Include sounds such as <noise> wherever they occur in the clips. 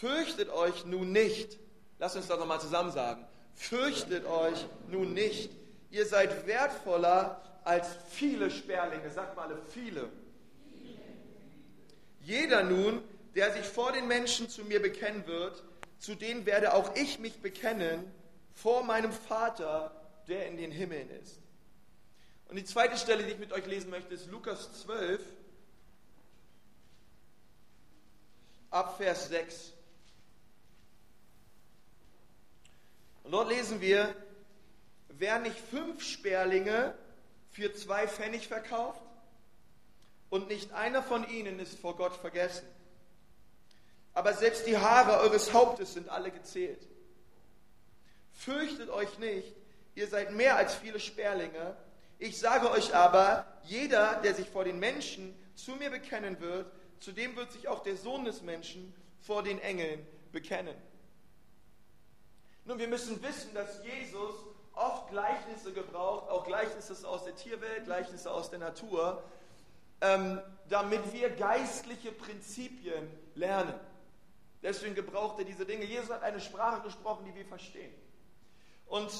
fürchtet euch nun nicht. Lasst uns das nochmal zusammen sagen. Fürchtet euch nun nicht. Ihr seid wertvoller als viele Sperlinge. Sagt mal alle viele. Jeder nun, der sich vor den Menschen zu mir bekennen wird, zu denen werde auch ich mich bekennen vor meinem Vater, der in den Himmeln ist. Und die zweite Stelle, die ich mit euch lesen möchte, ist Lukas 12, ab Vers 6. Und dort lesen wir, wer nicht fünf Sperlinge für zwei Pfennig verkauft und nicht einer von ihnen ist vor Gott vergessen. Aber selbst die Haare eures Hauptes sind alle gezählt. Fürchtet euch nicht, ihr seid mehr als viele Sperlinge. Ich sage euch aber, jeder, der sich vor den Menschen zu mir bekennen wird, zu dem wird sich auch der Sohn des Menschen vor den Engeln bekennen. Nun, wir müssen wissen, dass Jesus oft Gleichnisse gebraucht, auch Gleichnisse aus der Tierwelt, Gleichnisse aus der Natur, ähm, damit wir geistliche Prinzipien lernen. Deswegen gebraucht er diese Dinge. Jesus hat eine Sprache gesprochen, die wir verstehen. Und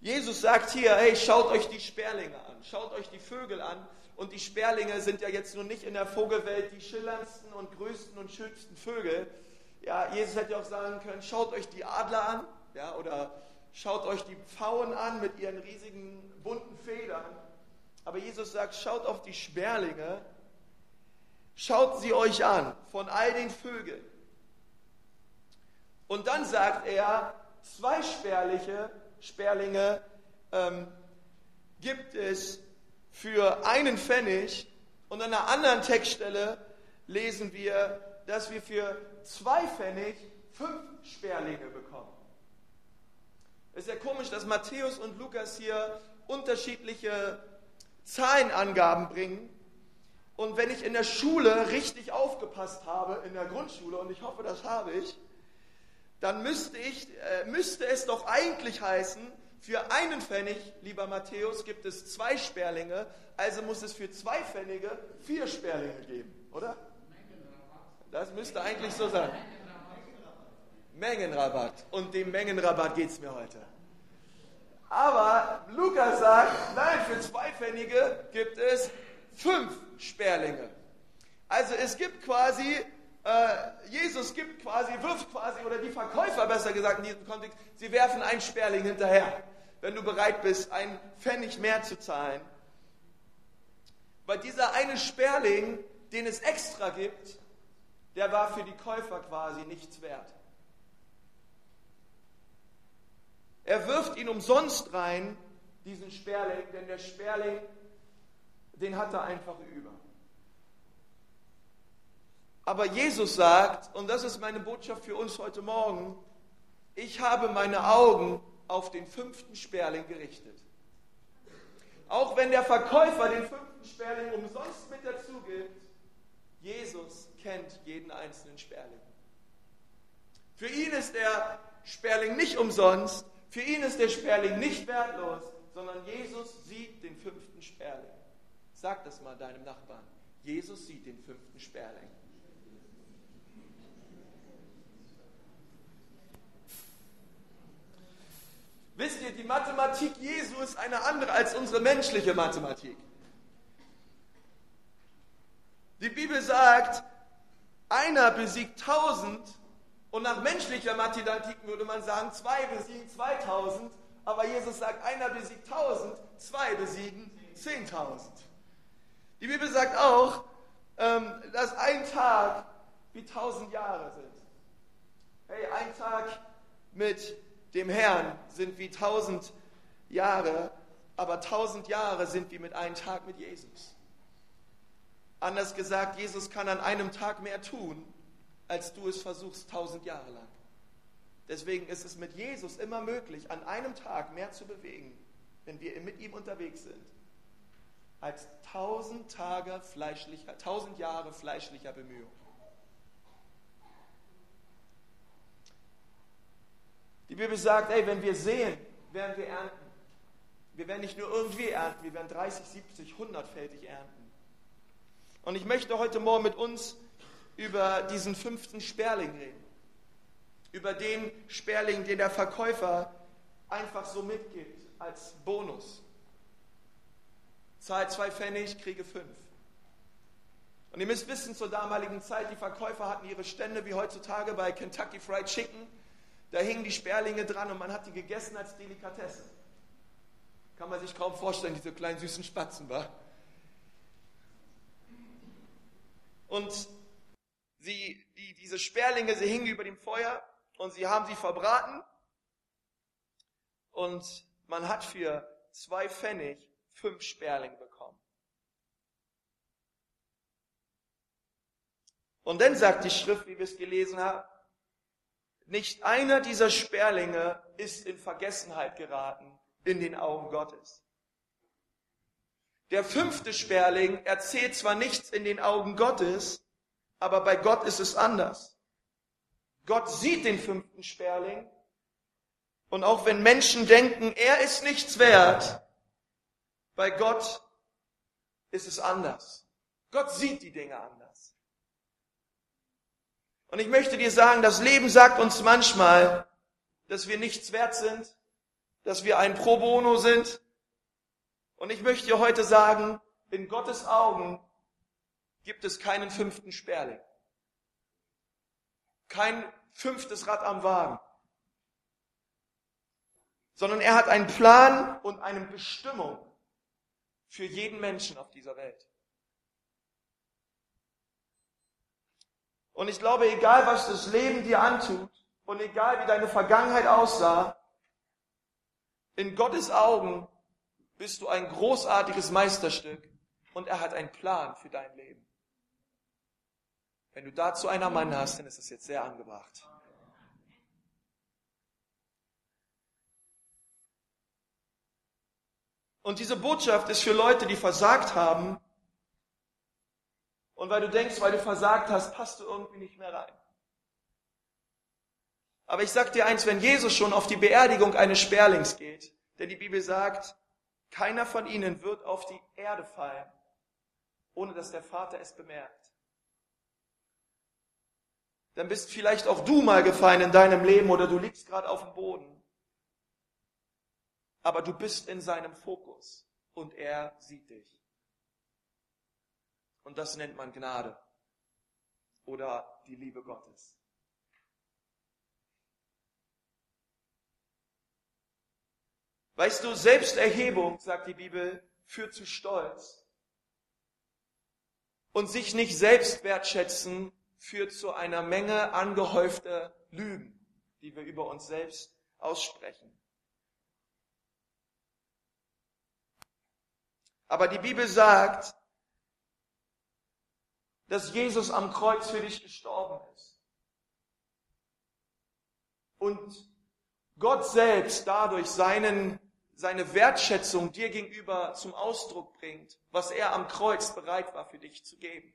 Jesus sagt hier, hey, schaut euch die Sperlinge an, schaut euch die Vögel an. Und die Sperlinge sind ja jetzt nun nicht in der Vogelwelt die schillerndsten und größten und schönsten Vögel. Ja, Jesus hätte auch sagen können, schaut euch die Adler an, ja, oder schaut euch die Pfauen an mit ihren riesigen bunten Federn. Aber Jesus sagt, schaut auf die Sperlinge, schaut sie euch an von all den Vögeln. Und dann sagt er, zwei Sperliche, Sperlinge ähm, gibt es für einen Pfennig. Und an einer anderen Textstelle lesen wir, dass wir für zwei Pfennig fünf Sperlinge bekommen. Es ist ja komisch, dass Matthäus und Lukas hier unterschiedliche Zahlenangaben bringen. Und wenn ich in der Schule richtig aufgepasst habe, in der Grundschule, und ich hoffe, das habe ich, dann müsste, ich, äh, müsste es doch eigentlich heißen, für einen Pfennig, lieber Matthäus, gibt es zwei Sperlinge, also muss es für zwei Pfennige vier Sperlinge geben, oder? Das müsste eigentlich so sein. Mengenrabatt. Und dem Mengenrabatt geht es mir heute. Aber Lukas sagt, nein, für zwei Pfennige gibt es fünf Sperlinge. Also es gibt quasi äh, Jesus gibt quasi, wirft quasi, oder die Verkäufer besser gesagt in diesem Kontext, sie werfen einen Sperling hinterher, wenn du bereit bist, einen Pfennig mehr zu zahlen. Weil dieser eine Sperling, den es extra gibt, der war für die Käufer quasi nichts wert. Er wirft ihn umsonst rein, diesen Sperling, denn der Sperling, den hat er einfach über. Aber Jesus sagt, und das ist meine Botschaft für uns heute Morgen, ich habe meine Augen auf den fünften Sperling gerichtet. Auch wenn der Verkäufer den fünften Sperling umsonst mit dazu gibt, Jesus kennt jeden einzelnen Sperling. Für ihn ist der Sperling nicht umsonst, für ihn ist der Sperling nicht wertlos, sondern Jesus sieht den fünften Sperling. Sag das mal deinem Nachbarn. Jesus sieht den fünften Sperling. Wisst ihr, die Mathematik Jesu ist eine andere als unsere menschliche Mathematik. Die Bibel sagt, einer besiegt tausend und nach menschlicher Mathematik würde man sagen, zwei besiegen 2000, aber Jesus sagt, einer besiegt tausend, zwei besiegen zehntausend. Die Bibel sagt auch, ähm, dass ein Tag wie tausend Jahre sind. Hey, ein Tag mit dem Herrn sind wie tausend Jahre, aber tausend Jahre sind wie mit einem Tag mit Jesus. Anders gesagt, Jesus kann an einem Tag mehr tun, als du es versuchst tausend Jahre lang. Deswegen ist es mit Jesus immer möglich, an einem Tag mehr zu bewegen, wenn wir mit ihm unterwegs sind, als tausend Tage fleischlicher, tausend Jahre fleischlicher Bemühung. Die Bibel sagt, ey, wenn wir sehen, werden wir ernten. Wir werden nicht nur irgendwie ernten, wir werden 30, 70, 100-fältig ernten. Und ich möchte heute Morgen mit uns über diesen fünften Sperling reden. Über den Sperling, den der Verkäufer einfach so mitgibt als Bonus. Zahl zwei Pfennig, kriege fünf. Und ihr müsst wissen, zur damaligen Zeit, die Verkäufer hatten ihre Stände wie heutzutage bei Kentucky Fried Chicken. Da hingen die Sperlinge dran und man hat die gegessen als Delikatesse. Kann man sich kaum vorstellen, diese kleinen süßen Spatzen, war. Und sie, die, diese Sperlinge, sie hingen über dem Feuer und sie haben sie verbraten. Und man hat für zwei Pfennig fünf Sperlinge bekommen. Und dann sagt die Schrift, wie wir es gelesen haben, nicht einer dieser Sperlinge ist in Vergessenheit geraten in den Augen Gottes. Der fünfte Sperling erzählt zwar nichts in den Augen Gottes, aber bei Gott ist es anders. Gott sieht den fünften Sperling und auch wenn Menschen denken, er ist nichts wert, bei Gott ist es anders. Gott sieht die Dinge anders. Und ich möchte dir sagen, das Leben sagt uns manchmal, dass wir nichts wert sind, dass wir ein Pro Bono sind. Und ich möchte dir heute sagen, in Gottes Augen gibt es keinen fünften Sperling. Kein fünftes Rad am Wagen. Sondern er hat einen Plan und eine Bestimmung für jeden Menschen auf dieser Welt. Und ich glaube, egal was das Leben dir antut und egal wie deine Vergangenheit aussah, in Gottes Augen bist du ein großartiges Meisterstück und er hat einen Plan für dein Leben. Wenn du dazu einer Mann hast, dann ist es jetzt sehr angebracht. Und diese Botschaft ist für Leute, die versagt haben. Und weil du denkst, weil du versagt hast, passt du irgendwie nicht mehr rein. Aber ich sag dir eins, wenn Jesus schon auf die Beerdigung eines Sperlings geht, denn die Bibel sagt, keiner von ihnen wird auf die Erde fallen, ohne dass der Vater es bemerkt. Dann bist vielleicht auch du mal gefallen in deinem Leben oder du liegst gerade auf dem Boden aber du bist in seinem Fokus und er sieht dich. Und das nennt man Gnade oder die Liebe Gottes. Weißt du, Selbsterhebung, sagt die Bibel, führt zu Stolz. Und sich nicht selbst wertschätzen führt zu einer Menge angehäufter Lügen, die wir über uns selbst aussprechen. Aber die Bibel sagt, dass Jesus am Kreuz für dich gestorben ist. Und Gott selbst dadurch seinen, seine Wertschätzung dir gegenüber zum Ausdruck bringt, was er am Kreuz bereit war für dich zu geben.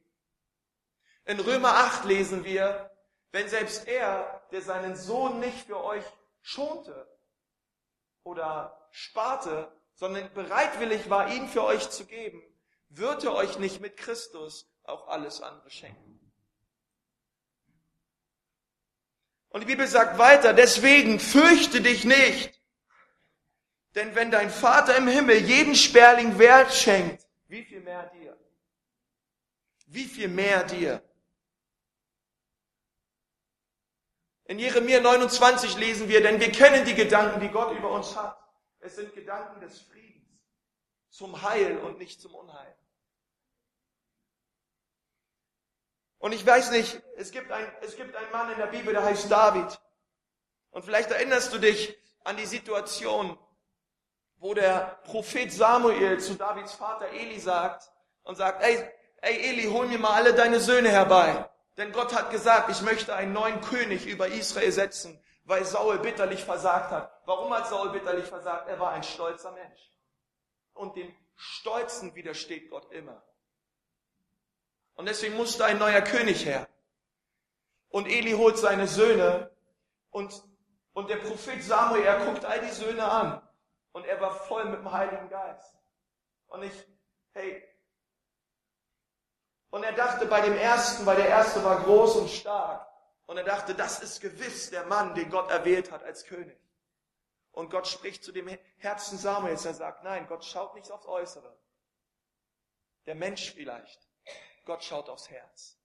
In Römer 8 lesen wir, wenn selbst er, der seinen Sohn nicht für euch schonte oder sparte, sondern bereitwillig war, ihn für euch zu geben, wird er euch nicht mit Christus auch alles andere schenken. Und die Bibel sagt weiter, deswegen fürchte dich nicht. Denn wenn dein Vater im Himmel jeden Sperling Wert schenkt, wie viel mehr dir? Wie viel mehr dir? In Jeremia 29 lesen wir, denn wir kennen die Gedanken, die Gott über uns hat. Es sind Gedanken des Friedens zum Heil und nicht zum Unheil. Und ich weiß nicht, es gibt, ein, es gibt einen Mann in der Bibel, der heißt David. Und vielleicht erinnerst du dich an die Situation, wo der Prophet Samuel zu Davids Vater Eli sagt und sagt, ey, ey Eli, hol mir mal alle deine Söhne herbei. Denn Gott hat gesagt, ich möchte einen neuen König über Israel setzen weil Saul bitterlich versagt hat. Warum hat Saul bitterlich versagt? Er war ein stolzer Mensch. Und dem Stolzen widersteht Gott immer. Und deswegen musste ein neuer König her. Und Eli holt seine Söhne und, und der Prophet Samuel, er guckt all die Söhne an. Und er war voll mit dem Heiligen Geist. Und ich, hey, Und er dachte bei dem ersten, weil der erste war groß und stark. Und er dachte, das ist gewiss der Mann, den Gott erwählt hat als König. Und Gott spricht zu dem Herzen Samuels. Er sagt, nein, Gott schaut nicht aufs Äußere. Der Mensch vielleicht. Gott schaut aufs Herz.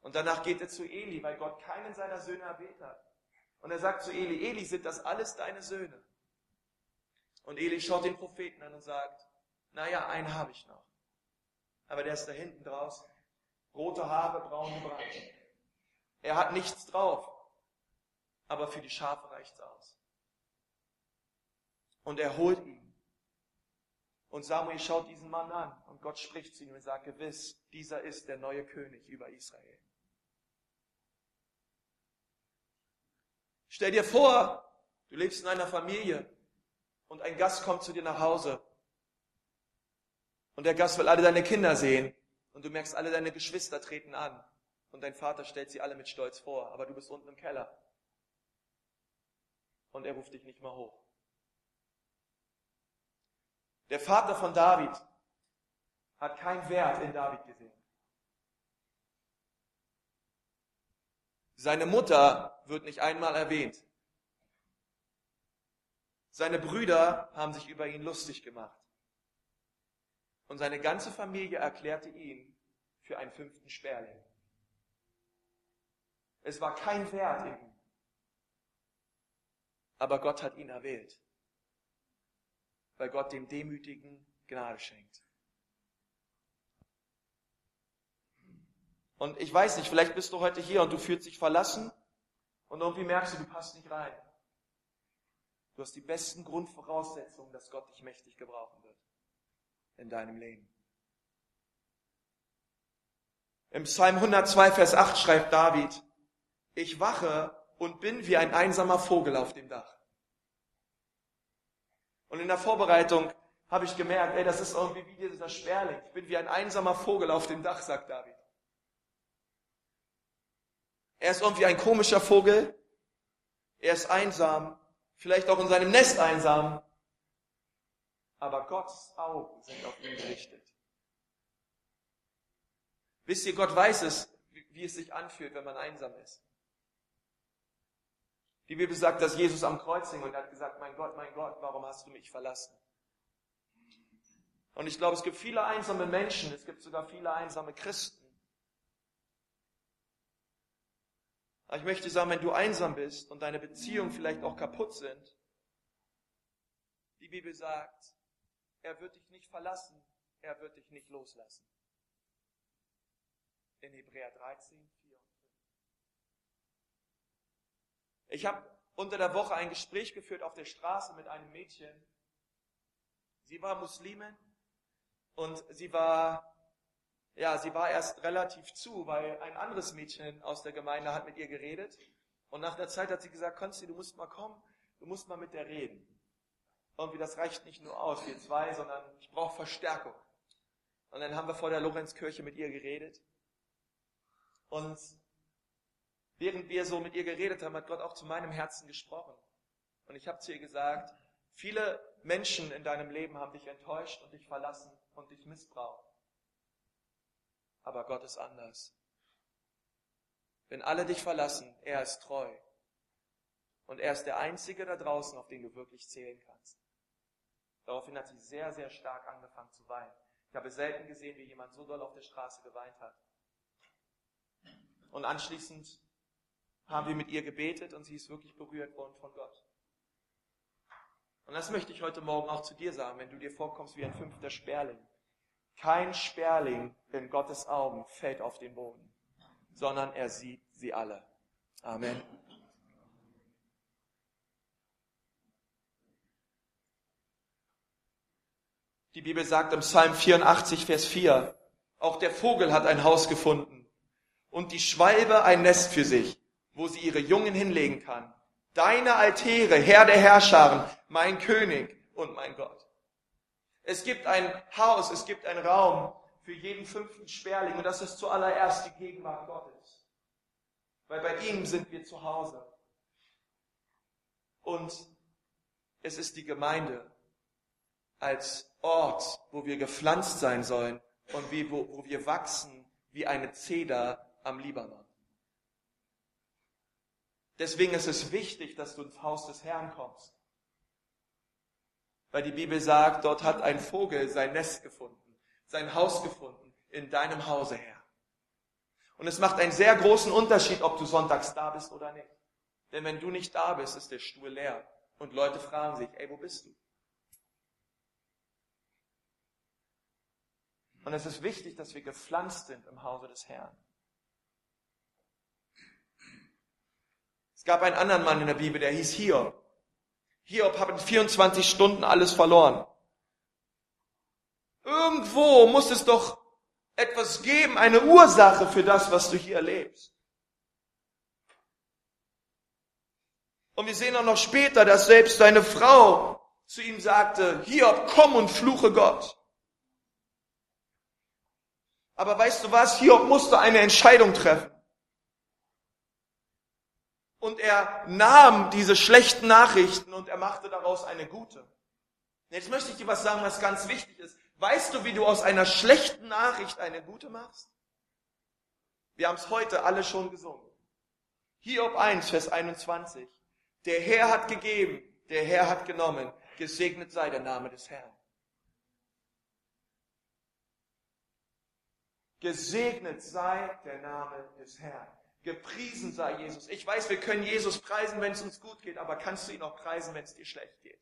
Und danach geht er zu Eli, weil Gott keinen seiner Söhne erwählt hat. Und er sagt zu Eli, Eli, sind das alles deine Söhne? Und Eli schaut den Propheten an und sagt, naja, einen habe ich noch. Aber der ist da hinten draußen. Rote Haare, braun gebrannt. Er hat nichts drauf. Aber für die Schafe reicht's aus. Und er holt ihn. Und Samuel schaut diesen Mann an und Gott spricht zu ihm und sagt, gewiss, dieser ist der neue König über Israel. Stell dir vor, du lebst in einer Familie und ein Gast kommt zu dir nach Hause. Und der Gast will alle deine Kinder sehen. Und du merkst, alle deine Geschwister treten an. Und dein Vater stellt sie alle mit Stolz vor. Aber du bist unten im Keller. Und er ruft dich nicht mal hoch. Der Vater von David hat keinen Wert in David gesehen. Seine Mutter wird nicht einmal erwähnt. Seine Brüder haben sich über ihn lustig gemacht. Und seine ganze Familie erklärte ihn für einen fünften Sperling. Es war kein Wert in ihm. Aber Gott hat ihn erwählt, weil Gott dem Demütigen Gnade schenkt. Und ich weiß nicht, vielleicht bist du heute hier und du fühlst dich verlassen und irgendwie merkst du, du passt nicht rein. Du hast die besten Grundvoraussetzungen, dass Gott dich mächtig gebrauchen wird in deinem Leben. Im Psalm 102, Vers 8 schreibt David, ich wache und bin wie ein einsamer Vogel auf dem Dach. Und in der Vorbereitung habe ich gemerkt, ey, das ist irgendwie wie dieser Sperling. Ich bin wie ein einsamer Vogel auf dem Dach, sagt David. Er ist irgendwie ein komischer Vogel. Er ist einsam, vielleicht auch in seinem Nest einsam. Aber Gottes Augen sind auf ihn gerichtet. Wisst ihr, Gott weiß es, wie es sich anfühlt, wenn man einsam ist. Die Bibel sagt, dass Jesus am Kreuz hing und hat gesagt, mein Gott, mein Gott, warum hast du mich verlassen? Und ich glaube, es gibt viele einsame Menschen, es gibt sogar viele einsame Christen. Aber ich möchte sagen, wenn du einsam bist und deine Beziehungen vielleicht auch kaputt sind, die Bibel sagt, er wird dich nicht verlassen, er wird dich nicht loslassen. In Hebräer 13, 4 und 5. Ich habe unter der Woche ein Gespräch geführt auf der Straße mit einem Mädchen. Sie war Muslimin und sie war ja, sie war erst relativ zu, weil ein anderes Mädchen aus der Gemeinde hat mit ihr geredet. Und nach der Zeit hat sie gesagt, Konsti, du musst mal kommen, du musst mal mit der reden. Irgendwie, das reicht nicht nur aus, wir zwei, sondern ich brauche Verstärkung. Und dann haben wir vor der Lorenzkirche mit ihr geredet. Und während wir so mit ihr geredet haben, hat Gott auch zu meinem Herzen gesprochen. Und ich habe zu ihr gesagt, viele Menschen in deinem Leben haben dich enttäuscht und dich verlassen und dich missbraucht. Aber Gott ist anders. Wenn alle dich verlassen, er ist treu. Und er ist der Einzige da draußen, auf den du wirklich zählen kannst. Daraufhin hat sie sehr, sehr stark angefangen zu weinen. Ich habe selten gesehen, wie jemand so doll auf der Straße geweint hat. Und anschließend haben wir mit ihr gebetet und sie ist wirklich berührt worden von Gott. Und das möchte ich heute Morgen auch zu dir sagen, wenn du dir vorkommst wie ein fünfter Sperling. Kein Sperling in Gottes Augen fällt auf den Boden, sondern er sieht sie alle. Amen. Die Bibel sagt im Psalm 84, Vers 4, auch der Vogel hat ein Haus gefunden und die Schwalbe ein Nest für sich, wo sie ihre Jungen hinlegen kann. Deine Altäre, Herr der Herrscharen, mein König und mein Gott. Es gibt ein Haus, es gibt einen Raum für jeden fünften Sperling und das ist zuallererst die Gegenwart Gottes. Weil bei ihm sind wir zu Hause. Und es ist die Gemeinde als Ort, wo wir gepflanzt sein sollen, und wie, wo, wo wir wachsen wie eine Zeder am Libanon. Deswegen ist es wichtig, dass du ins Haus des Herrn kommst. Weil die Bibel sagt, dort hat ein Vogel sein Nest gefunden, sein Haus gefunden, in deinem Hause, Herr. Und es macht einen sehr großen Unterschied, ob du sonntags da bist oder nicht. Denn wenn du nicht da bist, ist der Stuhl leer. Und Leute fragen sich, ey, wo bist du? Und es ist wichtig, dass wir gepflanzt sind im Hause des Herrn. Es gab einen anderen Mann in der Bibel, der hieß Hiob. Hiob hat in 24 Stunden alles verloren. Irgendwo muss es doch etwas geben, eine Ursache für das, was du hier erlebst. Und wir sehen auch noch später, dass selbst seine Frau zu ihm sagte, Hiob, komm und fluche Gott. Aber weißt du was? Hiob musste eine Entscheidung treffen. Und er nahm diese schlechten Nachrichten und er machte daraus eine gute. Jetzt möchte ich dir was sagen, was ganz wichtig ist. Weißt du, wie du aus einer schlechten Nachricht eine gute machst? Wir haben es heute alle schon gesungen. Hiob 1, Vers 21. Der Herr hat gegeben, der Herr hat genommen. Gesegnet sei der Name des Herrn. Gesegnet sei der Name des Herrn. Gepriesen sei Jesus. Ich weiß, wir können Jesus preisen, wenn es uns gut geht, aber kannst du ihn auch preisen, wenn es dir schlecht geht?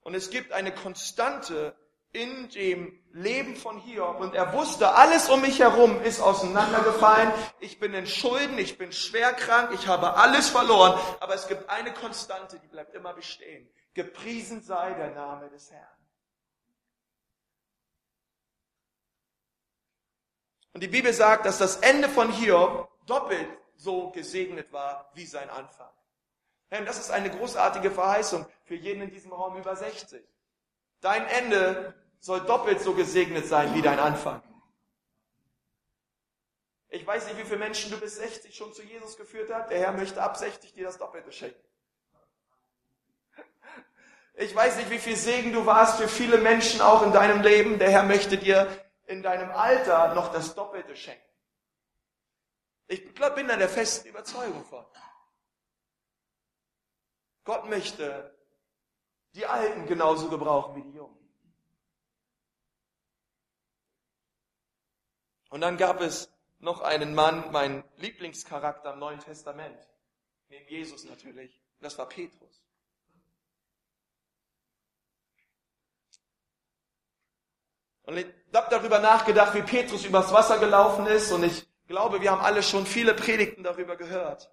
Und es gibt eine Konstante in dem Leben von Hiob und er wusste, alles um mich herum ist auseinandergefallen. Ich bin in Schulden, ich bin schwer krank, ich habe alles verloren, aber es gibt eine Konstante, die bleibt immer bestehen. Gepriesen sei der Name des Herrn. Und die Bibel sagt, dass das Ende von Hiob doppelt so gesegnet war wie sein Anfang. Und das ist eine großartige Verheißung für jeden in diesem Raum über 60. Dein Ende soll doppelt so gesegnet sein wie dein Anfang. Ich weiß nicht, wie viele Menschen du bis 60 schon zu Jesus geführt hast. Der Herr möchte ab 60 dir das Doppelte schenken. Ich weiß nicht, wie viel Segen du warst für viele Menschen auch in deinem Leben. Der Herr möchte dir in deinem Alter noch das Doppelte schenken. Ich bin da der festen Überzeugung von. Gott möchte die Alten genauso gebrauchen wie die Jungen. Und dann gab es noch einen Mann, mein Lieblingscharakter im Neuen Testament, neben Jesus natürlich, das war Petrus. Und ich habe darüber nachgedacht, wie Petrus übers Wasser gelaufen ist und ich glaube, wir haben alle schon viele Predigten darüber gehört.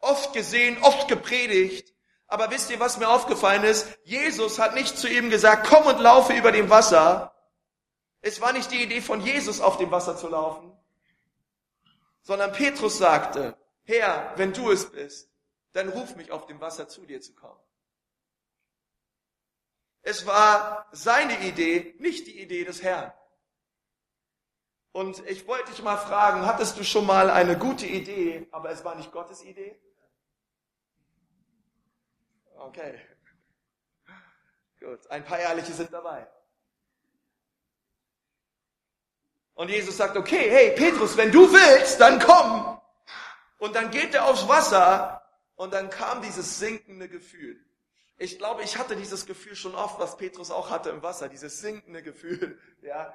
Oft gesehen, oft gepredigt. Aber wisst ihr, was mir aufgefallen ist? Jesus hat nicht zu ihm gesagt, komm und laufe über dem Wasser. Es war nicht die Idee von Jesus, auf dem Wasser zu laufen, sondern Petrus sagte, Herr, wenn du es bist, dann ruf mich auf dem Wasser zu dir zu kommen. Es war seine Idee, nicht die Idee des Herrn. Und ich wollte dich mal fragen, hattest du schon mal eine gute Idee, aber es war nicht Gottes Idee? Okay. Gut, ein paar Ehrliche sind dabei. Und Jesus sagt, okay, hey Petrus, wenn du willst, dann komm. Und dann geht er aufs Wasser und dann kam dieses sinkende Gefühl. Ich glaube, ich hatte dieses Gefühl schon oft, was Petrus auch hatte im Wasser, dieses sinkende Gefühl, <laughs> ja.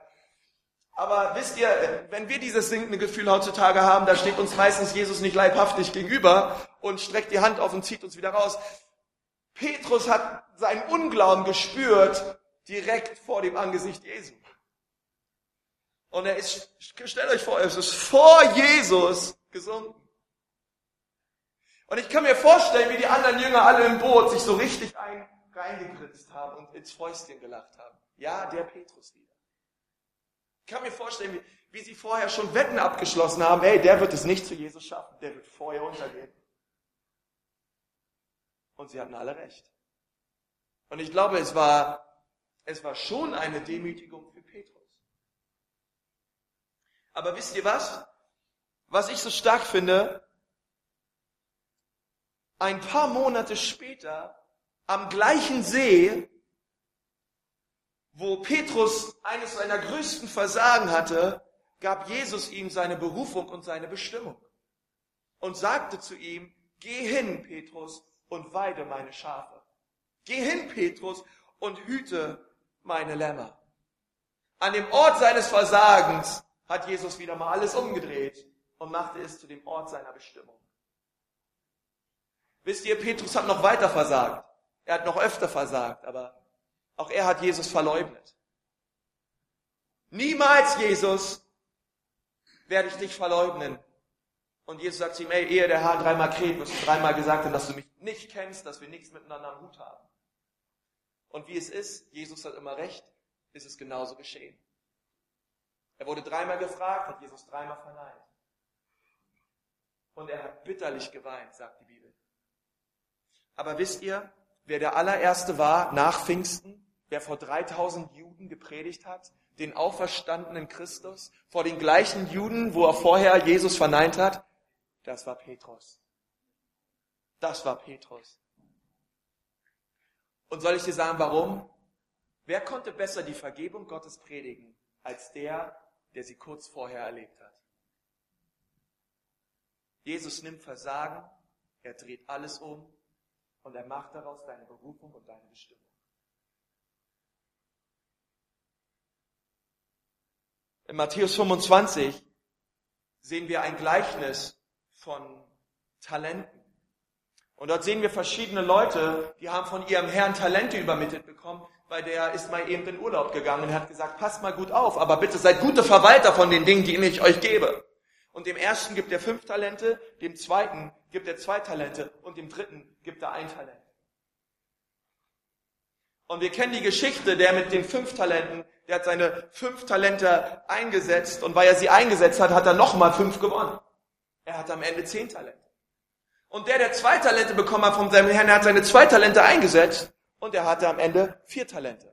Aber wisst ihr, wenn wir dieses sinkende Gefühl heutzutage haben, da steht uns meistens Jesus nicht leibhaftig gegenüber und streckt die Hand auf und zieht uns wieder raus. Petrus hat seinen Unglauben gespürt direkt vor dem Angesicht Jesu. Und er ist, stellt euch vor, es ist vor Jesus gesunken. Und ich kann mir vorstellen, wie die anderen Jünger alle im Boot sich so richtig ein, reingegrinst haben und ins Fäustchen gelacht haben. Ja, der Petrus wieder. Ich kann mir vorstellen, wie, wie sie vorher schon Wetten abgeschlossen haben. Hey, der wird es nicht zu Jesus schaffen. Der wird vorher untergehen. Und sie hatten alle recht. Und ich glaube, es war, es war schon eine Demütigung für Petrus. Aber wisst ihr was? Was ich so stark finde, ein paar Monate später am gleichen See, wo Petrus eines seiner größten Versagen hatte, gab Jesus ihm seine Berufung und seine Bestimmung und sagte zu ihm, geh hin, Petrus, und weide meine Schafe. Geh hin, Petrus, und hüte meine Lämmer. An dem Ort seines Versagens hat Jesus wieder mal alles umgedreht und machte es zu dem Ort seiner Bestimmung. Wisst ihr, Petrus hat noch weiter versagt. Er hat noch öfter versagt, aber auch er hat Jesus verleugnet. Niemals, Jesus, werde ich dich verleugnen. Und Jesus sagt zu ihm, ey, ehe der Herr dreimal kräht, wirst du dreimal gesagt haben, dass du mich nicht kennst, dass wir nichts miteinander am Hut haben. Und wie es ist, Jesus hat immer recht, ist es genauso geschehen. Er wurde dreimal gefragt, hat Jesus dreimal verneint. Und er hat bitterlich geweint, sagt die Bibel. Aber wisst ihr, wer der allererste war nach Pfingsten, wer vor 3000 Juden gepredigt hat, den auferstandenen Christus, vor den gleichen Juden, wo er vorher Jesus verneint hat? Das war Petrus. Das war Petrus. Und soll ich dir sagen, warum? Wer konnte besser die Vergebung Gottes predigen, als der, der sie kurz vorher erlebt hat? Jesus nimmt Versagen, er dreht alles um und er macht daraus deine Berufung und deine Bestimmung. In Matthäus 25 sehen wir ein Gleichnis von Talenten. Und dort sehen wir verschiedene Leute, die haben von ihrem Herrn Talente übermittelt bekommen, weil der ist mal eben in Urlaub gegangen und hat gesagt, passt mal gut auf, aber bitte seid gute Verwalter von den Dingen, die ich euch gebe. Und dem ersten gibt er fünf Talente, dem zweiten gibt er zwei Talente und dem dritten gibt er ein Talent. Und wir kennen die Geschichte, der mit den fünf Talenten, der hat seine fünf Talente eingesetzt und weil er sie eingesetzt hat, hat er nochmal fünf gewonnen. Er hat am Ende zehn Talente. Und der, der zwei Talente bekommen hat von seinem Herrn, der hat seine zwei Talente eingesetzt und er hatte am Ende vier Talente.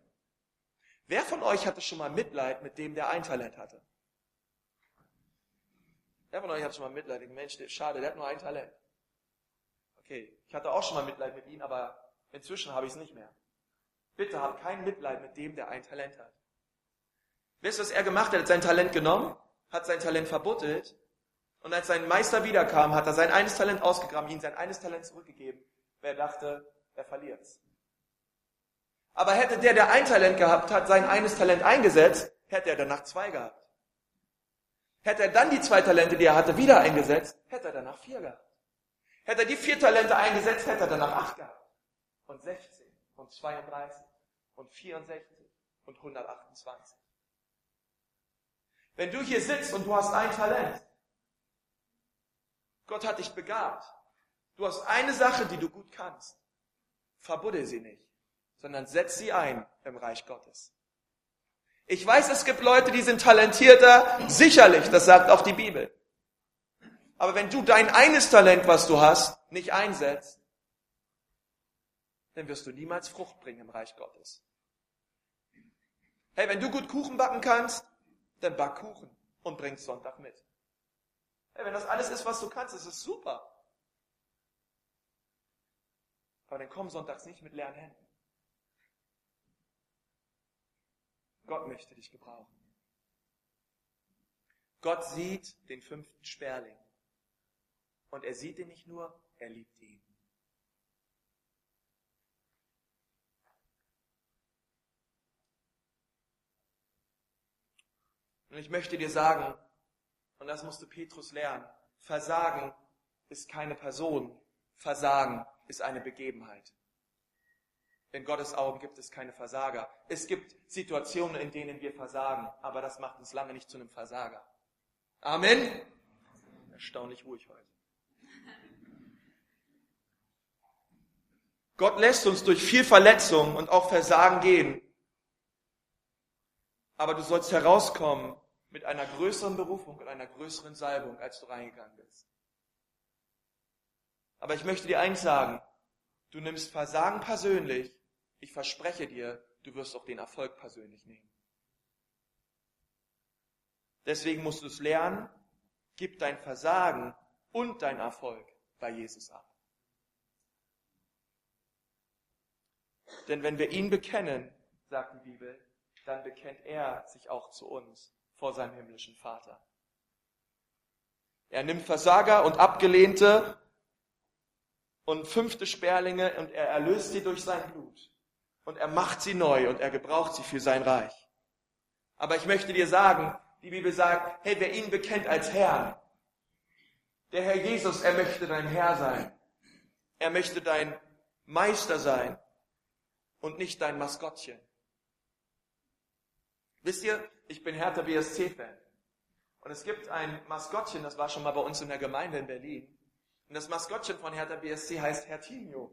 Wer von euch hatte schon mal Mitleid mit dem, der ein Talent hatte? Wer von euch hat schon mal Mitleid? Mensch, schade, der hat nur ein Talent. Okay, ich hatte auch schon mal Mitleid mit ihm, aber inzwischen habe ich es nicht mehr. Bitte habt kein Mitleid mit dem, der ein Talent hat. Wisst ihr, was er gemacht hat? Er hat sein Talent genommen, hat sein Talent verbuttelt und als sein Meister wiederkam, hat er sein eines Talent ausgegraben, ihm sein eines Talent zurückgegeben, Wer dachte, er verliert's. Aber hätte der, der ein Talent gehabt hat, sein eines Talent eingesetzt, hätte er danach zwei gehabt. Hätte er dann die zwei Talente, die er hatte, wieder eingesetzt, hätte er danach vier gehabt. Hätte er die vier Talente eingesetzt, hätte er danach acht gehabt. Und 16 und 32 und 64 und 128. Wenn du hier sitzt und du hast ein Talent, Gott hat dich begabt, du hast eine Sache, die du gut kannst, verbuddel sie nicht, sondern setz sie ein im Reich Gottes. Ich weiß, es gibt Leute, die sind talentierter, sicherlich, das sagt auch die Bibel. Aber wenn du dein eines Talent, was du hast, nicht einsetzt, dann wirst du niemals Frucht bringen im Reich Gottes. Hey, wenn du gut Kuchen backen kannst, dann back Kuchen und bring's Sonntag mit. Hey, wenn das alles ist, was du kannst, ist es super. Aber dann komm sonntags nicht mit leeren Händen. Gott möchte dich gebrauchen. Gott sieht den fünften Sperling. Und er sieht ihn nicht nur, er liebt ihn. Und ich möchte dir sagen, und das musste Petrus lernen, Versagen ist keine Person, Versagen ist eine Begebenheit. In Gottes Augen gibt es keine Versager. Es gibt Situationen, in denen wir versagen, aber das macht uns lange nicht zu einem Versager. Amen. Erstaunlich ruhig heute. Gott lässt uns durch viel Verletzung und auch Versagen gehen. Aber du sollst herauskommen mit einer größeren Berufung und einer größeren Salbung, als du reingegangen bist. Aber ich möchte dir eins sagen. Du nimmst Versagen persönlich ich verspreche dir, du wirst auch den Erfolg persönlich nehmen. Deswegen musst du es lernen, gib dein Versagen und dein Erfolg bei Jesus ab. Denn wenn wir ihn bekennen, sagt die Bibel, dann bekennt er sich auch zu uns vor seinem himmlischen Vater. Er nimmt Versager und Abgelehnte und fünfte Sperlinge und er erlöst sie durch sein Blut. Und er macht sie neu und er gebraucht sie für sein Reich. Aber ich möchte dir sagen, die Bibel sagt, hey, wer ihn bekennt als Herrn, der Herr Jesus, er möchte dein Herr sein. Er möchte dein Meister sein und nicht dein Maskottchen. Wisst ihr, ich bin Hertha BSC-Fan. Und es gibt ein Maskottchen, das war schon mal bei uns in der Gemeinde in Berlin. Und das Maskottchen von Hertha BSC heißt Hertinho.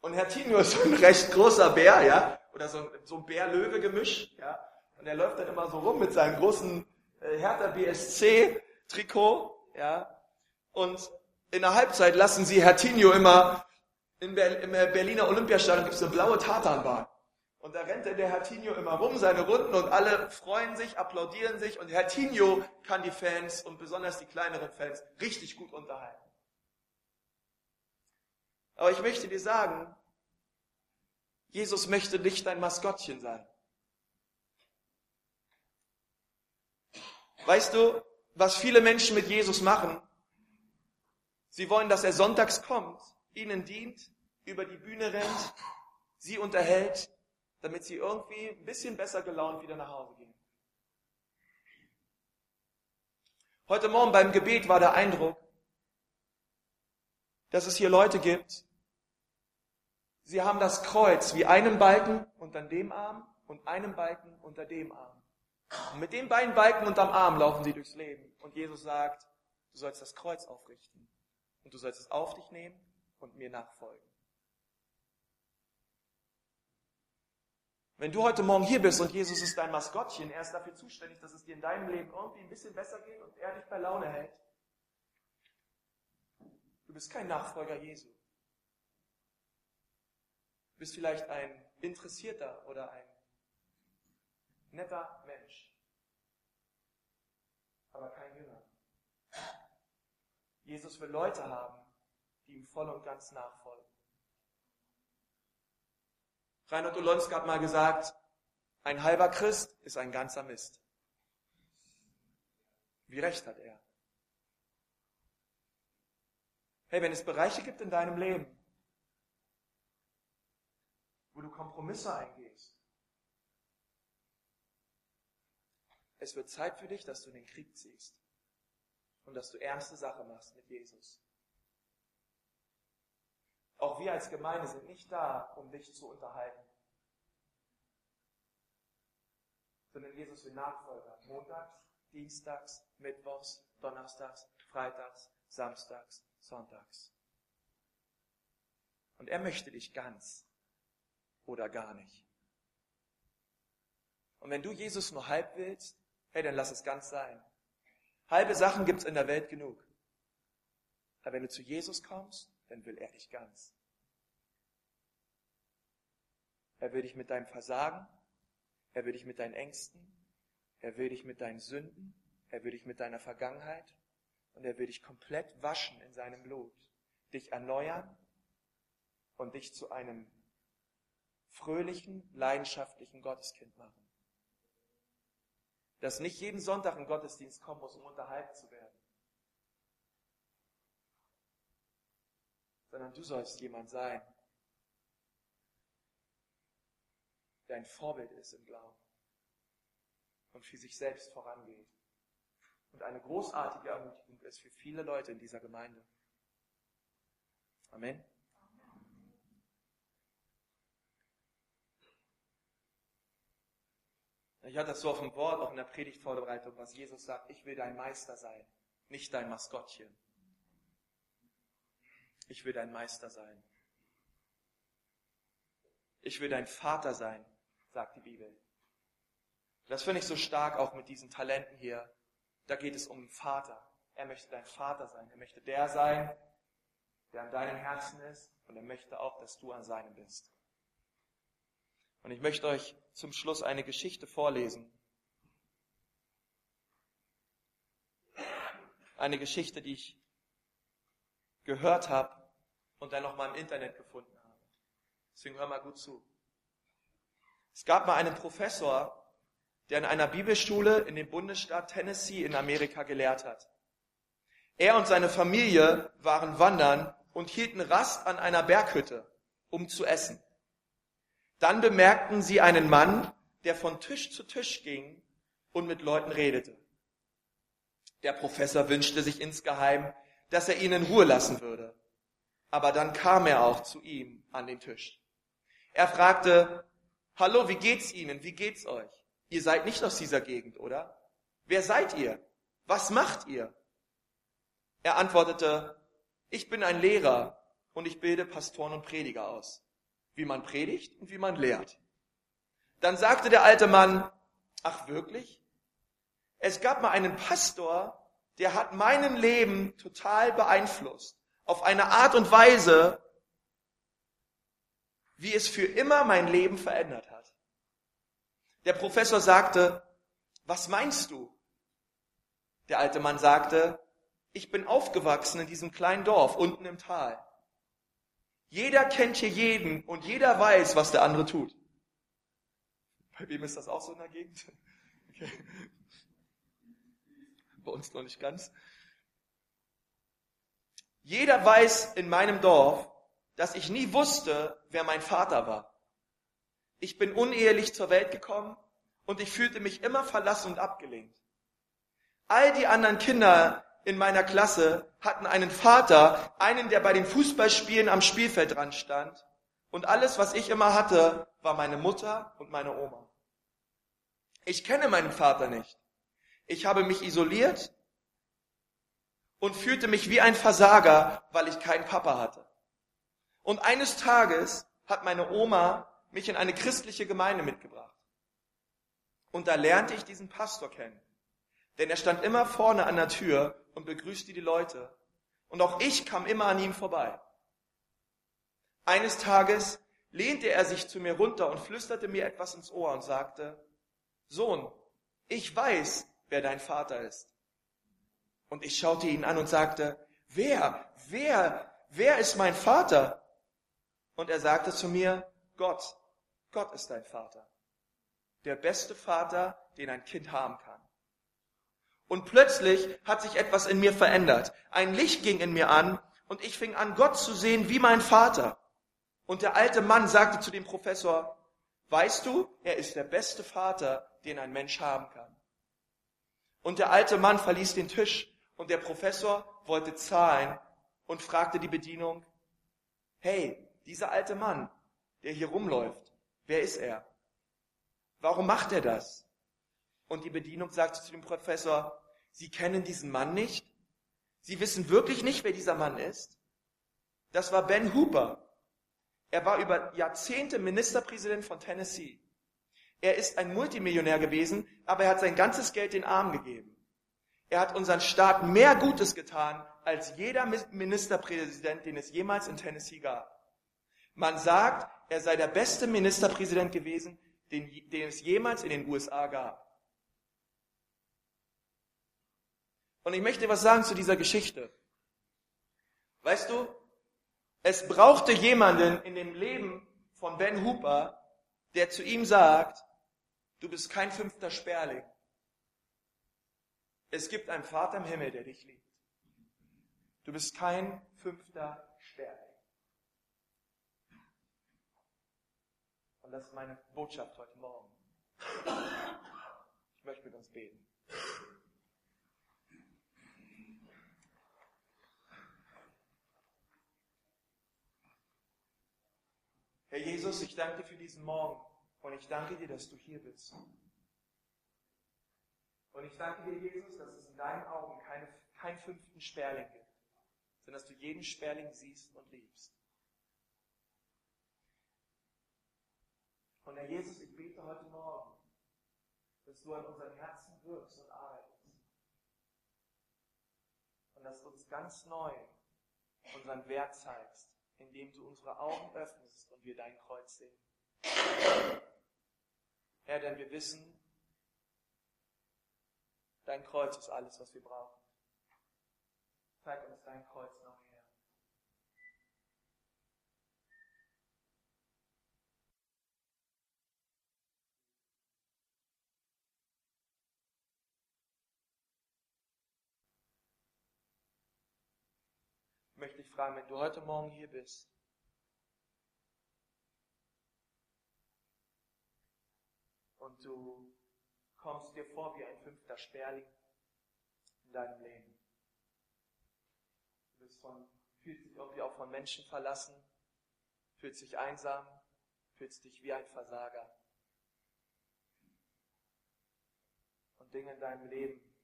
Und Hertinho ist so ein recht großer Bär, ja, oder so, so ein Bär-Löwe-Gemisch, ja. Und er läuft dann immer so rum mit seinem großen äh, Hertha BSC-Trikot, ja. Und in der Halbzeit lassen sie Hertinho immer, in Ber im Berliner Olympiastadion gibt es eine blaue Tatanbahn. Und da rennt der Hertinho immer rum, seine Runden, und alle freuen sich, applaudieren sich. Und Hertinho kann die Fans und besonders die kleineren Fans richtig gut unterhalten. Aber ich möchte dir sagen, Jesus möchte nicht dein Maskottchen sein. Weißt du, was viele Menschen mit Jesus machen? Sie wollen, dass er sonntags kommt, ihnen dient, über die Bühne rennt, sie unterhält, damit sie irgendwie ein bisschen besser gelaunt wieder nach Hause gehen. Heute Morgen beim Gebet war der Eindruck, dass es hier Leute gibt, sie haben das Kreuz wie einen Balken unter dem Arm und einen Balken unter dem Arm. Und mit den beiden Balken unterm Arm laufen sie durchs Leben. Und Jesus sagt, du sollst das Kreuz aufrichten. Und du sollst es auf dich nehmen und mir nachfolgen. Wenn du heute Morgen hier bist und Jesus ist dein Maskottchen, er ist dafür zuständig, dass es dir in deinem Leben irgendwie ein bisschen besser geht und er dich bei Laune hält. Du bist kein Nachfolger Jesu. Bist vielleicht ein interessierter oder ein netter Mensch, aber kein Jünger. Jesus will Leute haben, die ihm voll und ganz nachfolgen. Reinhard Olonska hat mal gesagt, ein halber Christ ist ein ganzer Mist. Wie recht hat er? Hey, wenn es Bereiche gibt in deinem Leben, wo du Kompromisse eingehst, es wird Zeit für dich, dass du den Krieg ziehst und dass du ernste Sache machst mit Jesus. Auch wir als Gemeinde sind nicht da, um dich zu unterhalten. Sondern Jesus will Nachfolger. Montags, Dienstags, Mittwochs, Donnerstags, Freitags, Samstags, Sonntags. Und er möchte dich ganz oder gar nicht. Und wenn du Jesus nur halb willst, hey, dann lass es ganz sein. Halbe Sachen gibt's in der Welt genug. Aber wenn du zu Jesus kommst, dann will er dich ganz. Er will dich mit deinem Versagen, er will dich mit deinen Ängsten, er will dich mit deinen Sünden, er will dich mit deiner Vergangenheit und er will dich komplett waschen in seinem Blut, dich erneuern und dich zu einem fröhlichen, leidenschaftlichen Gotteskind machen. Das nicht jeden Sonntag in Gottesdienst kommen muss, um unterhalten zu werden. sondern du sollst jemand sein, der ein Vorbild ist im Glauben und für sich selbst vorangeht und eine großartige Ermutigung ist für viele Leute in dieser Gemeinde. Amen. Ich hatte das so auf dem Wort, auch in der Predigtvorbereitung, was Jesus sagt, ich will dein Meister sein, nicht dein Maskottchen ich will dein Meister sein. Ich will dein Vater sein, sagt die Bibel. Das finde ich so stark auch mit diesen Talenten hier. Da geht es um den Vater. Er möchte dein Vater sein. Er möchte der sein, der an deinem Herzen ist. Und er möchte auch, dass du an seinem bist. Und ich möchte euch zum Schluss eine Geschichte vorlesen. Eine Geschichte, die ich gehört habe und dann nochmal im Internet gefunden habe. Deswegen hör mal gut zu. Es gab mal einen Professor, der in einer Bibelschule in dem Bundesstaat Tennessee in Amerika gelehrt hat. Er und seine Familie waren wandern und hielten Rast an einer Berghütte, um zu essen. Dann bemerkten sie einen Mann, der von Tisch zu Tisch ging und mit Leuten redete. Der Professor wünschte sich insgeheim, dass er ihn in Ruhe lassen würde. Aber dann kam er auch zu ihm an den Tisch. Er fragte, Hallo, wie geht's Ihnen? Wie geht's euch? Ihr seid nicht aus dieser Gegend, oder? Wer seid ihr? Was macht ihr? Er antwortete, ich bin ein Lehrer und ich bilde Pastoren und Prediger aus, wie man predigt und wie man lehrt. Dann sagte der alte Mann, ach wirklich? Es gab mal einen Pastor, der hat meinem Leben total beeinflusst. Auf eine Art und Weise, wie es für immer mein Leben verändert hat. Der Professor sagte, was meinst du? Der alte Mann sagte, ich bin aufgewachsen in diesem kleinen Dorf unten im Tal. Jeder kennt hier jeden und jeder weiß, was der andere tut. Bei wem ist das auch so in der Gegend? Okay. <laughs> Bei uns noch nicht ganz. Jeder weiß in meinem Dorf, dass ich nie wusste, wer mein Vater war. Ich bin unehelich zur Welt gekommen und ich fühlte mich immer verlassen und abgelehnt. All die anderen Kinder in meiner Klasse hatten einen Vater, einen, der bei den Fußballspielen am Spielfeld dran stand. Und alles, was ich immer hatte, war meine Mutter und meine Oma. Ich kenne meinen Vater nicht. Ich habe mich isoliert und fühlte mich wie ein Versager, weil ich keinen Papa hatte. Und eines Tages hat meine Oma mich in eine christliche Gemeinde mitgebracht. Und da lernte ich diesen Pastor kennen. Denn er stand immer vorne an der Tür und begrüßte die Leute. Und auch ich kam immer an ihm vorbei. Eines Tages lehnte er sich zu mir runter und flüsterte mir etwas ins Ohr und sagte, Sohn, ich weiß, wer dein Vater ist. Und ich schaute ihn an und sagte, wer, wer, wer ist mein Vater? Und er sagte zu mir, Gott, Gott ist dein Vater. Der beste Vater, den ein Kind haben kann. Und plötzlich hat sich etwas in mir verändert. Ein Licht ging in mir an und ich fing an, Gott zu sehen wie mein Vater. Und der alte Mann sagte zu dem Professor, weißt du, er ist der beste Vater, den ein Mensch haben kann. Und der alte Mann verließ den Tisch und der Professor wollte zahlen und fragte die Bedienung, hey, dieser alte Mann, der hier rumläuft, wer ist er? Warum macht er das? Und die Bedienung sagte zu dem Professor, Sie kennen diesen Mann nicht? Sie wissen wirklich nicht, wer dieser Mann ist? Das war Ben Hooper. Er war über Jahrzehnte Ministerpräsident von Tennessee. Er ist ein Multimillionär gewesen, aber er hat sein ganzes Geld den Armen gegeben. Er hat unseren Staat mehr Gutes getan als jeder Ministerpräsident, den es jemals in Tennessee gab. Man sagt, er sei der beste Ministerpräsident gewesen, den, den es jemals in den USA gab. Und ich möchte was sagen zu dieser Geschichte. Weißt du, es brauchte jemanden in dem Leben von Ben Hooper, der zu ihm sagt, du bist kein fünfter Sperling. Es gibt einen Vater im Himmel, der dich liebt. Du bist kein fünfter Sperling. Und das ist meine Botschaft heute Morgen. Ich möchte mit uns beten. Herr Jesus, ich danke dir für diesen Morgen und ich danke dir, dass du hier bist. Und ich danke dir, Jesus, dass es in deinen Augen keine, keinen fünften Sperling gibt, sondern dass du jeden Sperling siehst und liebst. Und Herr Jesus, ich bete heute Morgen, dass du an unseren Herzen wirkst und arbeitest. Und dass du uns ganz neu unseren Wert zeigst, indem du unsere Augen öffnest und wir dein Kreuz sehen. Herr, denn wir wissen, dein Kreuz ist alles, was wir brauchen. Zeig uns dein Kreuz noch. Ich möchte dich fragen, wenn du heute Morgen hier bist und du kommst dir vor wie ein fünfter Sperling in deinem Leben. Du bist von, fühlst dich irgendwie auch von Menschen verlassen, fühlst dich einsam, fühlst dich wie ein Versager. Und Dinge in deinem Leben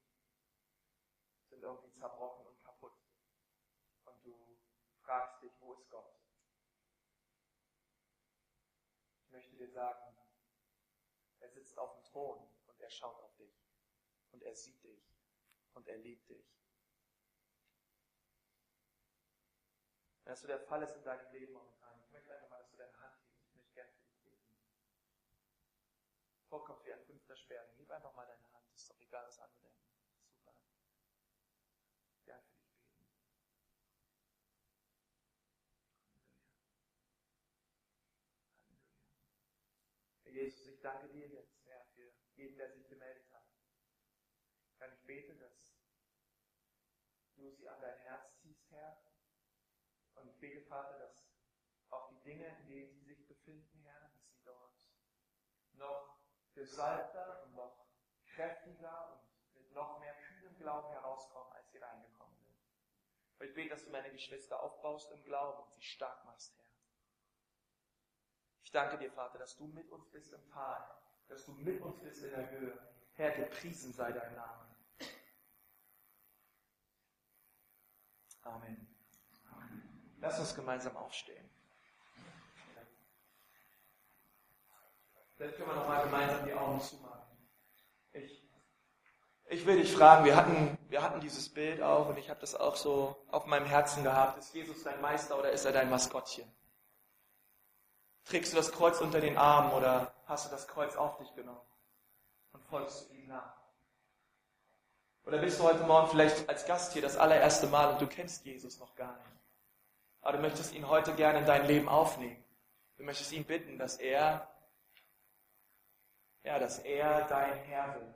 sind irgendwie zerbrochen und kaputt. Und du fragst dich, wo ist Gott? Ich möchte dir sagen, er sitzt auf dem Thron und er schaut auf dich. Und er sieht dich. Und er liebt dich. Wenn das so der Fall ist in deinem Leben momentan, ich möchte einfach mal, dass du deine Hand hebst. Ich möchte gerne für dich beten. Vorkommt wie ein fünfter Sperling. Gib einfach mal deine Hand. Ist doch egal, was andere denken. Super. Gern für dich beten. Halleluja. Halleluja. Herr Jesus, ich danke dir jetzt, Herr, für jeden, der sich gemeldet hat. Herr, ich bete, dass du sie an dein Herz ziehst, Herr. Und ich bete, Vater, dass auch die Dinge, in denen sie sich befinden, Herr, dass sie dort noch gesalbter und noch kräftiger und mit noch mehr kühlem Glauben herauskommen, als sie reingekommen sind. Und ich bete, dass du meine Geschwister aufbaust im Glauben und sie stark machst, Herr. Ich danke dir, Vater, dass du mit uns bist im Tal, dass du mit uns bist in der Höhe. Herr, gepriesen sei dein Name. Amen. Lass uns gemeinsam aufstehen. Vielleicht können wir nochmal gemeinsam die Augen zumachen. Ich, ich will dich fragen, wir hatten, wir hatten dieses Bild auch und ich habe das auch so auf meinem Herzen gehabt. Ist Jesus dein Meister oder ist er dein Maskottchen? Trägst du das Kreuz unter den Armen oder hast du das Kreuz auf dich genommen und folgst du ihm nach? Oder bist du heute Morgen vielleicht als Gast hier das allererste Mal und du kennst Jesus noch gar nicht? Aber du möchtest ihn heute gerne in dein Leben aufnehmen. Du möchtest ihn bitten, dass er, ja, dass er dein Herr wird.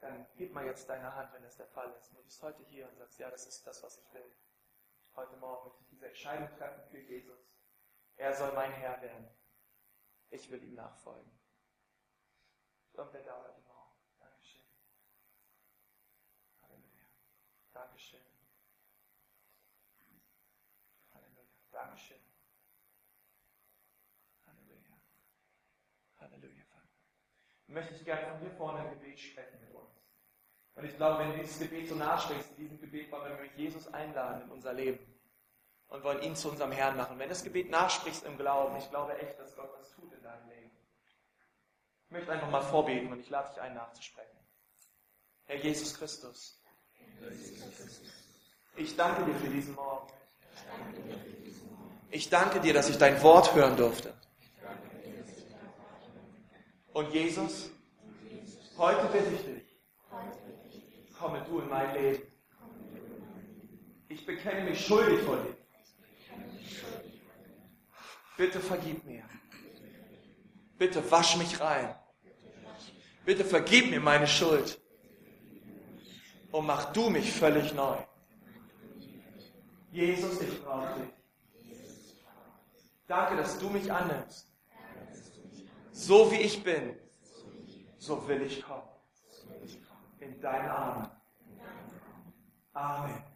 Dann gib mal jetzt deine Hand, wenn das der Fall ist. Du bist heute hier und sagst, ja, das ist das, was ich will. Heute Morgen möchte ich diese Entscheidung treffen für Jesus. Er soll mein Herr werden. Ich will ihm nachfolgen. Irgendwer da heute Morgen. Dankeschön. Halleluja. Dankeschön. Halleluja. Dankeschön. Halleluja. Halleluja, möchte ich gerne von hier vorne ein Gebet sprechen mit uns. Und ich glaube, wenn du dieses Gebet so nachsprichst, in diesem Gebet wollen wir Jesus einladen in unser Leben und wollen ihn zu unserem Herrn machen. Wenn du das Gebet nachsprichst im Glauben, ich glaube echt, dass Gott das tut in deinem Leben. Ich möchte einfach mal vorbeten und ich lade dich ein, nachzusprechen. Herr Jesus Christus, ich danke dir für diesen Morgen. Ich danke dir, dass ich dein Wort hören durfte. Und Jesus, heute bitte ich dich, komme du in mein Leben. Ich bekenne mich schuldig vor dir. Bitte vergib mir. Bitte wasch mich rein. Bitte vergib mir meine Schuld. Und mach du mich völlig neu. Jesus, ich brauche dich. Danke, dass du mich annimmst. So wie ich bin, so will ich kommen. In deinen Armen. Amen.